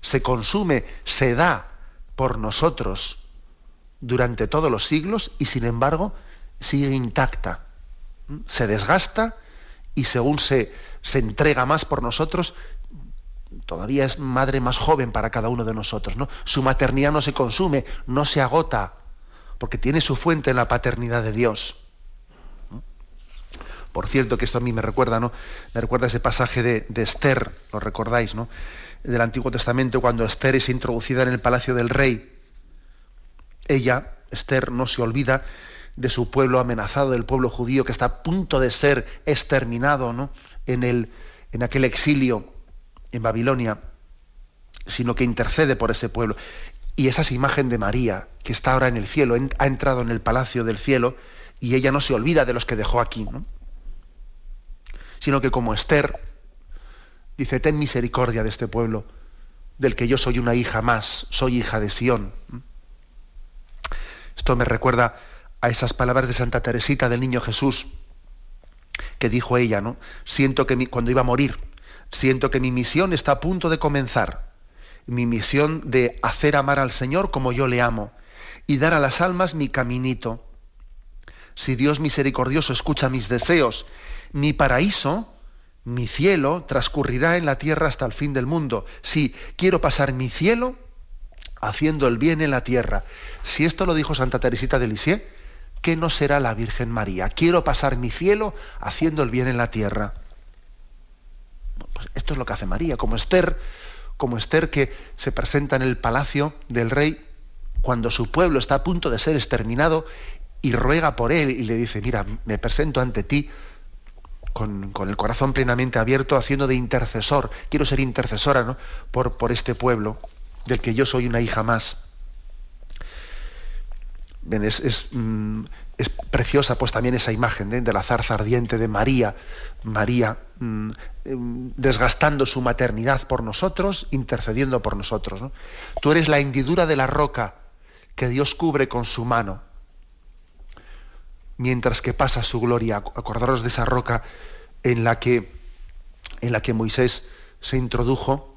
se consume, se da por nosotros durante todos los siglos y sin embargo sigue intacta. Se desgasta y según se, se entrega más por nosotros, todavía es madre más joven para cada uno de nosotros. ¿no? Su maternidad no se consume, no se agota, porque tiene su fuente en la paternidad de Dios. Por cierto, que esto a mí me recuerda, ¿no? Me recuerda ese pasaje de, Esther, lo recordáis, ¿no? Del Antiguo Testamento, cuando Esther es introducida en el palacio del rey ella, Esther, no se olvida de su pueblo amenazado, del pueblo judío que está a punto de ser exterminado ¿no? en, el, en aquel exilio en Babilonia, sino que intercede por ese pueblo. Y esa es imagen de María, que está ahora en el cielo, ha entrado en el palacio del cielo, y ella no se olvida de los que dejó aquí, ¿no? sino que como Esther dice, ten misericordia de este pueblo, del que yo soy una hija más, soy hija de Sión. Esto me recuerda a esas palabras de Santa Teresita del Niño Jesús, que dijo ella, ¿no? Siento que cuando iba a morir, siento que mi misión está a punto de comenzar. Mi misión de hacer amar al Señor como yo le amo y dar a las almas mi caminito. Si Dios misericordioso escucha mis deseos, mi paraíso, mi cielo, transcurrirá en la tierra hasta el fin del mundo. Si quiero pasar mi cielo haciendo el bien en la tierra. Si esto lo dijo Santa Teresita de Lisieux, ¿qué no será la Virgen María? Quiero pasar mi cielo haciendo el bien en la tierra. Pues esto es lo que hace María, como Esther, como Esther que se presenta en el palacio del rey cuando su pueblo está a punto de ser exterminado y ruega por él y le dice, mira, me presento ante ti con, el corazón plenamente abierto, haciendo de intercesor, quiero ser intercesora ¿no? por, por este pueblo del que yo soy una hija más. Mm, es, preciosa pues también esa imagen ¿eh? de la zarza ardiente de María, María mm, em, desgastando su maternidad por nosotros, intercediendo por nosotros. Tú eres la hendidura de la roca que Dios cubre con su mano, mientras que pasa su gloria. Acordaros de esa roca en la que, en la que Moisés se introdujo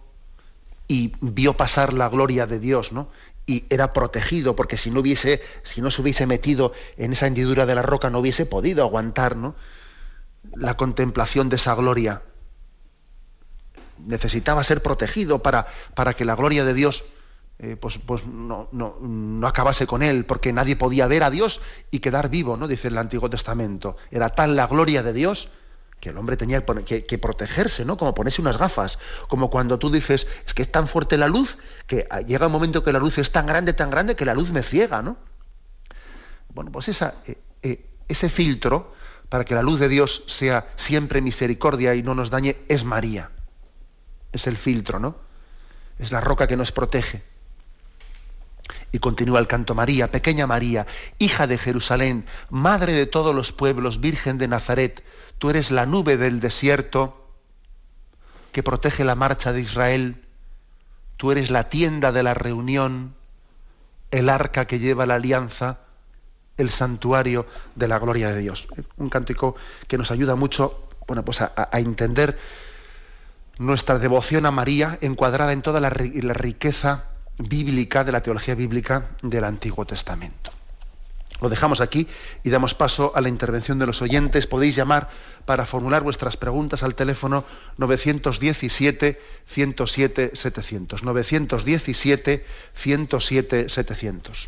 y vio pasar la gloria de Dios, ¿no? Y era protegido, porque si no hubiese, si no se hubiese metido en esa hendidura de la roca, no hubiese podido aguantar, ¿no? La contemplación de esa gloria. Necesitaba ser protegido para, para que la gloria de Dios eh, pues, pues no, no, no, acabase con él, porque nadie podía ver a Dios y quedar vivo, ¿no? Dice el Antiguo Testamento. Era tal la gloria de Dios que el hombre tenía que, protegerse, ¿no? Como ponerse unas gafas, como cuando tú dices, es que es tan fuerte la luz que llega un momento que la luz es tan grande, tan grande que la luz me ciega, ¿no? Bueno, pues esa, eh, eh, ese filtro para que la luz de Dios sea siempre misericordia y no nos dañe es María. Es el filtro, ¿no? Es la roca que nos protege. Y continúa el canto María, pequeña María, hija de Jerusalén, madre de todos los pueblos, virgen de Nazaret, Tú eres la nube del desierto que protege la marcha de Israel. Tú eres la tienda de la reunión, el arca que lleva la alianza, el santuario de la gloria de Dios. Un cántico que nos ayuda mucho bueno, pues a, entender nuestra devoción a María encuadrada en toda la riqueza bíblica de la teología bíblica del Antiguo Testamento. Lo dejamos aquí y damos paso a la intervención de los oyentes. Podéis llamar para formular vuestras preguntas al teléfono 917-107-700. 917-107-700.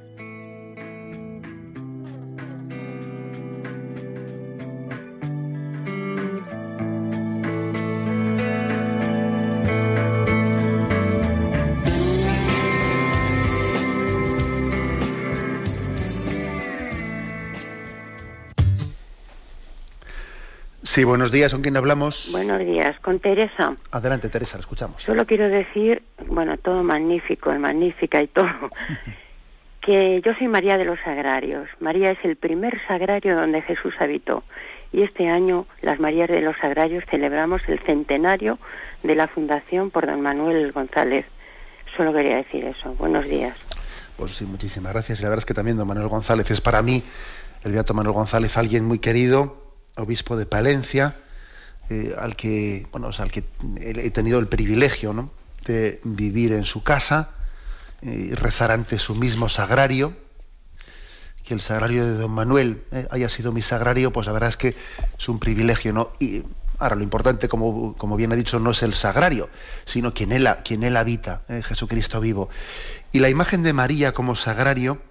Sí, buenos días, ¿con quién hablamos? Buenos días, con Teresa. Adelante, Teresa, la escuchamos. Solo quiero decir, bueno, todo magnífico, magnífica y todo, que yo soy María de los Sagrarios. María es el primer sagrario donde Jesús habitó. Y este año, las Marías de los Sagrarios celebramos el centenario de la fundación por don Manuel González. Solo quería decir eso. Buenos días. Pues sí, muchísimas gracias. Y la verdad es que también don Manuel González es para mí, el beato Manuel González, alguien muy querido, obispo de Palencia, eh, al que, bueno, al que he tenido el privilegio ¿no? de vivir en su casa eh, y rezar ante su mismo sagrario. Que el sagrario de don Manuel eh, haya sido mi sagrario, pues la verdad es que es un privilegio, ¿no? Y ahora lo importante, como, como bien ha dicho, no es el sagrario, sino quien él, quien él habita, Jesucristo vivo. Y la imagen de María como sagrario,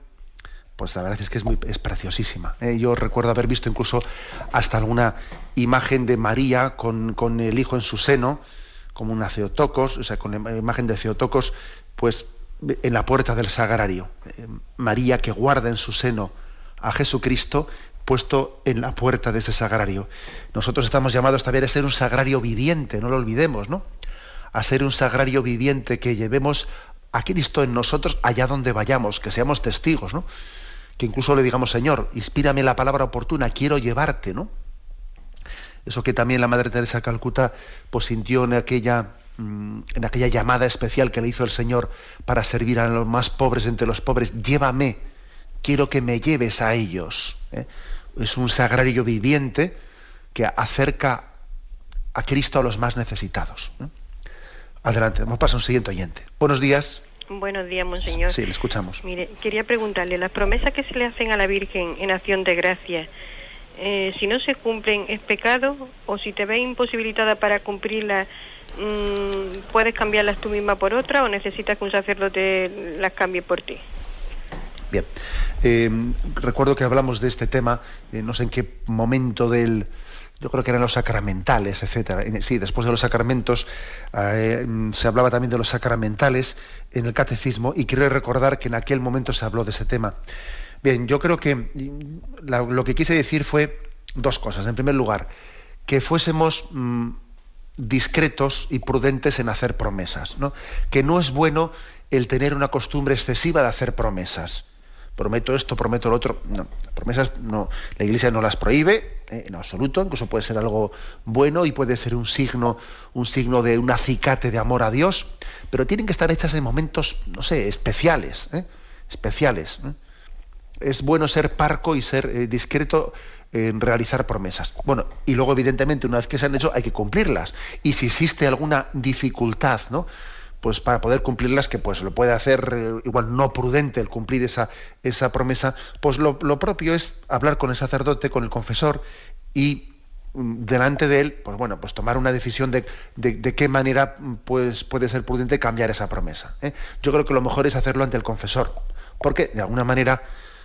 pues la verdad es que es, muy, es preciosísima. ¿eh? Yo recuerdo haber visto incluso hasta alguna imagen de María con, con el hijo en su seno, como una Ceotocos, o sea, con la imagen de Ceotocos, pues en la puerta del sagrario. Eh, María que guarda en su seno a Jesucristo puesto en la puerta de ese sagrario. Nosotros estamos llamados también a ser un sagrario viviente, no lo olvidemos, ¿no? A ser un sagrario viviente que llevemos a Cristo en nosotros allá donde vayamos, que seamos testigos, ¿no? Que incluso le digamos, Señor, inspírame la palabra oportuna, quiero llevarte, ¿no? Eso que también la Madre Teresa Calcuta pues, sintió en aquella, mm, en aquella llamada especial que le hizo el Señor para servir a los más pobres entre los pobres. Llévame, quiero que me lleves a ellos. ¿eh? Es un sagrario viviente que acerca a Cristo a los más necesitados. ¿eh? Adelante, vamos a pasar a un siguiente oyente. Buenos días. Buenos días, monseñor. Sí, le escuchamos. Mire, quería preguntarle, las promesas que se le hacen a la Virgen en acción de gracia, eh, si no se cumplen, ¿es pecado? ¿O si te ves imposibilitada para cumplirlas, mm, puedes cambiarlas tú misma por otra o necesitas que un sacerdote las cambie por ti? Bien. Eh, recuerdo que hablamos de este tema, eh, no sé en qué momento del. Yo creo que eran los sacramentales, etcétera. Sí, después de los sacramentos eh, se hablaba también de los sacramentales en el catecismo y quiero recordar que en aquel momento se habló de ese tema. Bien, yo creo que lo que quise decir fue dos cosas. En primer lugar, que fuésemos mm, discretos y prudentes en hacer promesas, ¿no? Que no es bueno el tener una costumbre excesiva de hacer promesas. Prometo esto, prometo lo otro. No, las promesas no, la Iglesia no las prohíbe eh, en absoluto, incluso puede ser algo bueno y puede ser un signo, un signo de un acicate de amor a Dios, pero tienen que estar hechas en momentos, no sé, especiales, ¿eh? especiales. ¿eh? es bueno ser parco y ser eh, discreto en realizar promesas. Bueno, y luego evidentemente una vez que se han hecho hay que cumplirlas. Y si existe alguna dificultad, ¿no? Pues para poder cumplirlas, que pues lo puede hacer eh, igual no prudente el cumplir esa, esa promesa, pues lo, lo propio es hablar con el sacerdote, con el confesor y mm, delante de él, pues bueno, pues tomar una decisión de, de- de qué manera mm, pues, puede ser prudente cambiar esa promesa. ¿eh? Yo creo que lo mejor es hacerlo ante el confesor, porque de alguna manera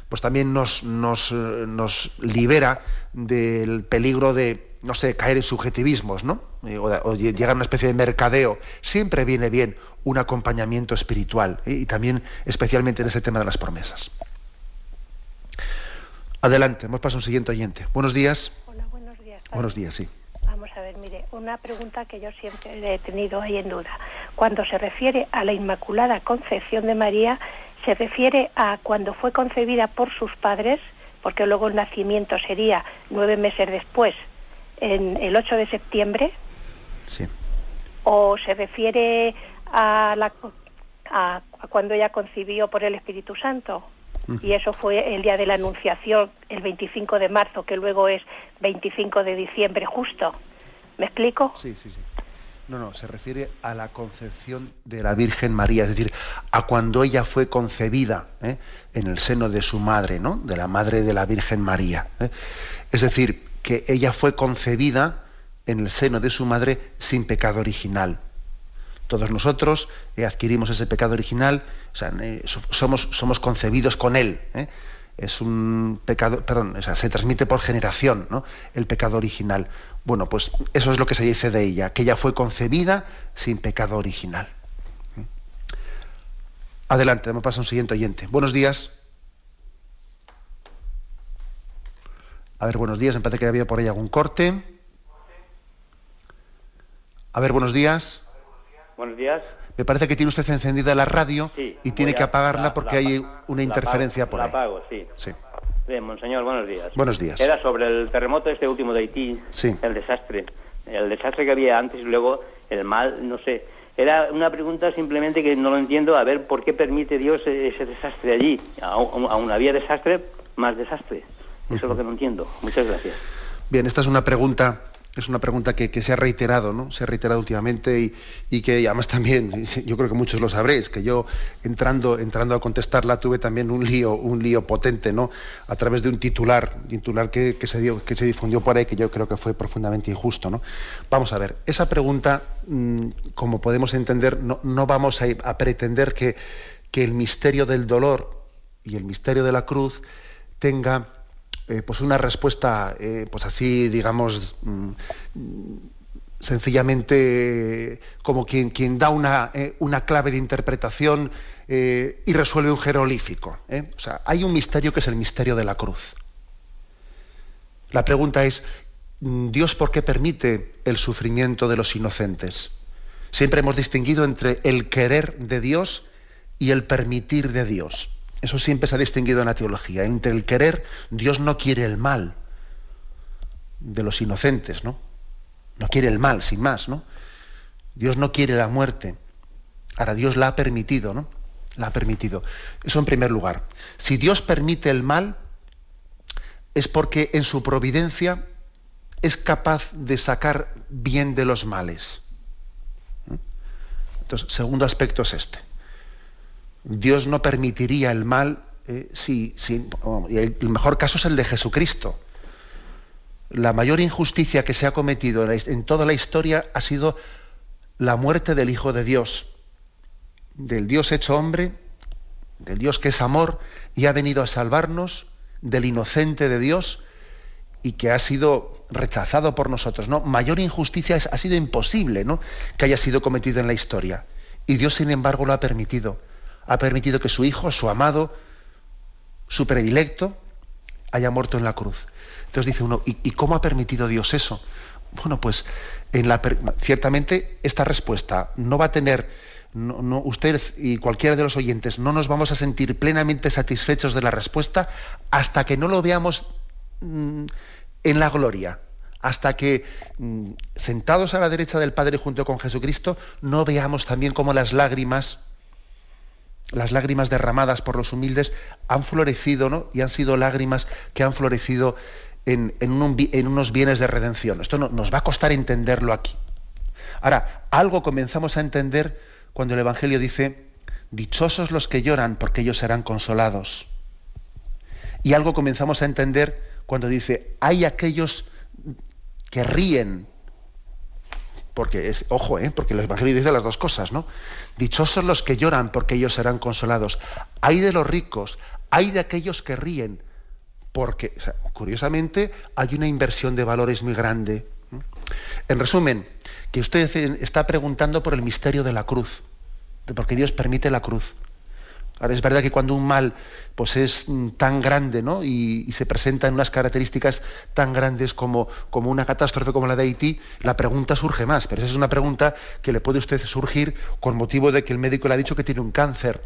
pues también nos, nos, eh, nos libera del peligro de, no sé, caer en subjetivismos, ¿no? Eh, O, o llegar a una especie de mercadeo. Siempre viene bien un acompañamiento espiritual ¿eh? y también especialmente en ese tema de las promesas. Adelante, hemos pasado a un siguiente oyente. Buenos días. Hola, buenos días. padre. Buenos días, sí. Vamos a ver, mire, una pregunta que yo siempre he tenido ahí en duda. Cuando se refiere a la Inmaculada Concepción de María, ¿se refiere a cuando fue concebida por sus padres? Porque luego el nacimiento sería nueve meses después, en el 8 de septiembre. Sí. ¿O se refiere a, la, a, a cuando ella concibió por el Espíritu Santo? Y eso fue el día de la Anunciación, el 25 de marzo, que luego es 25 de diciembre justo. ¿Me explico? Sí, sí, sí. No, no, se refiere a la concepción de la Virgen María, es decir, a cuando ella fue concebida ¿eh? en el seno de su madre, ¿no? De la madre de la Virgen María. ¿eh? Es decir, que ella fue concebida en el seno de su madre sin pecado original. Todos nosotros eh, adquirimos ese pecado original, o sea, eh, so- somos, concebidos con él. ¿eh? Es un pecado, perdón, o sea, se transmite por generación, ¿no? El pecado original. Bueno, pues eso es lo que se dice de ella, que ella fue concebida sin pecado original. Adelante, me pasa un siguiente oyente. Buenos días. A ver, buenos días. Me parece que ha habido por ahí algún corte. A ver, buenos días. Buenos días. Me parece que tiene usted encendida la radio Sí, y tiene que apagarla la- porque la hay una la interferencia apago, por la ahí. apago, sí. Sí. Bien, monseñor, buenos días. Buenos días. Era sobre el terremoto este último de Haití, Sí. el desastre. El desastre que había antes y luego el mal, no sé. Era una pregunta simplemente que no lo entiendo, a ver por qué permite Dios ese desastre allí. Aún, aún había desastre, más desastre. Eso es lo que no entiendo. Muchas gracias. Bien, esta es una pregunta, es una pregunta que, que se ha reiterado, ¿no? Se ha reiterado últimamente y, y que además también, yo creo que muchos lo sabréis, que yo entrando, entrando a contestarla tuve también un lío, un lío potente, ¿no? A través de un titular, titular que, que se dio, que se difundió por ahí, que yo creo que fue profundamente injusto, ¿no? Vamos a ver, esa pregunta, mm, como podemos entender, no, no vamos a, a pretender que, que el misterio del dolor y el misterio de la cruz tenga eh, pues una respuesta eh, pues así digamos mm, sencillamente como quien, quien da una, eh, una clave de interpretación y resuelve un jeroglífico. ¿eh? O sea, hay un misterio que es el misterio de la cruz. La pregunta es, ¿Dios por qué permite el sufrimiento de los inocentes? Siempre hemos distinguido entre el querer de Dios y el permitir de Dios. Eso siempre se ha distinguido en la teología. Entre el querer, Dios no quiere el mal de los inocentes, ¿no? No quiere el mal, sin más, ¿no? Dios no quiere la muerte. Ahora, Dios la ha permitido, ¿no? La ha permitido. Eso en primer lugar. Si Dios permite el mal, es porque en su providencia es capaz de sacar bien de los males. ¿Mm? Entonces, segundo aspecto es este. Dios no permitiría el mal eh, si, el, mejor caso es el de Jesucristo. La mayor injusticia que se ha cometido en, toda la historia ha sido la muerte del Hijo de Dios, del Dios hecho hombre, del Dios que es amor y ha venido a salvarnos del inocente de Dios y que ha sido rechazado por nosotros. ¿no? Mayor injusticia ha sido imposible ¿no? que haya sido cometido en la historia. Y Dios, sin embargo, lo ha permitido. Ha permitido que su Hijo, su amado, su predilecto, haya muerto en la cruz. Entonces dice uno, ¿y, cómo ha permitido Dios eso? Bueno, pues en la ciertamente esta respuesta no va a tener, no, no- usted y cualquiera de los oyentes no nos vamos a sentir plenamente satisfechos de la respuesta hasta que no lo veamos mm, en la gloria, hasta que mm, sentados a la derecha del Padre junto con Jesucristo no veamos también cómo las lágrimas las lágrimas derramadas por los humildes han florecido, ¿no? Y han sido lágrimas que han florecido en, en en unos bienes de redención. Esto no- nos va a costar entenderlo aquí. Ahora, algo comenzamos a entender cuando el Evangelio dice, dichosos los que lloran, porque ellos serán consolados. Y algo comenzamos a entender cuando dice, hay aquellos que ríen, porque es, ojo, ¿eh? porque el Evangelio dice las dos cosas, ¿no? Dichosos los que lloran, porque ellos serán consolados. Hay de los ricos, hay de aquellos que ríen, porque, curiosamente, hay una inversión de valores muy grande. En resumen, que usted está preguntando por el misterio de la cruz, de por qué Dios permite la cruz. Ahora es verdad que cuando un mal pues es mm, tan grande ¿no? y, se presenta en unas características tan grandes como, como, una catástrofe como la de Haití, la pregunta surge más. Pero esa es una pregunta que le puede usted surgir con motivo de que el médico le ha dicho que tiene un cáncer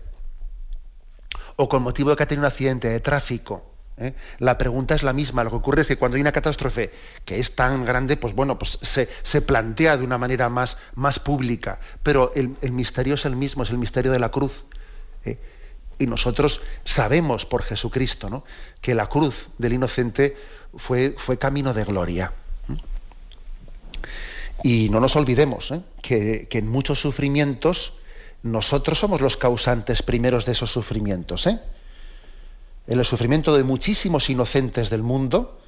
o con motivo de que ha tenido un accidente de tráfico. ¿eh? La pregunta es la misma. Lo que ocurre es que cuando hay una catástrofe que es tan grande, pues bueno, pues se, plantea de una manera más, más pública. Pero el, misterio es el mismo, es el misterio de la cruz. ¿eh? Y nosotros sabemos por Jesucristo ¿no? que la cruz del inocente fue, fue camino de gloria. Y no nos olvidemos ¿eh? que, que, en muchos sufrimientos nosotros somos los causantes primeros de esos sufrimientos. ¿eh? En el sufrimiento de muchísimos inocentes del mundo,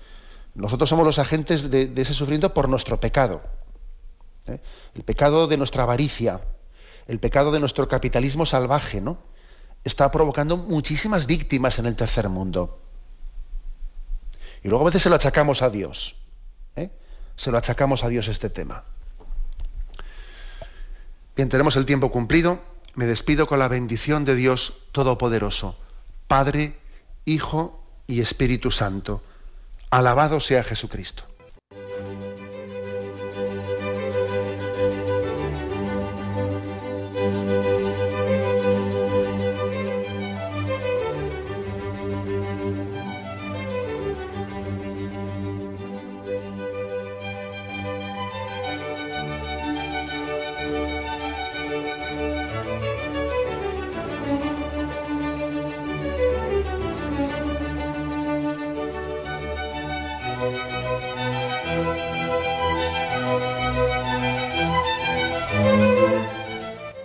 nosotros somos los agentes de, ese sufrimiento por nuestro pecado. ¿eh? El pecado de nuestra avaricia, el pecado de nuestro capitalismo salvaje, ¿no? Está provocando muchísimas víctimas en el tercer mundo. Y luego a veces se lo achacamos a Dios. ¿eh? Se lo achacamos a Dios este tema. Bien, tenemos el tiempo cumplido. Me despido con la bendición de Dios Todopoderoso, Padre, Hijo y Espíritu Santo. Alabado sea Jesucristo.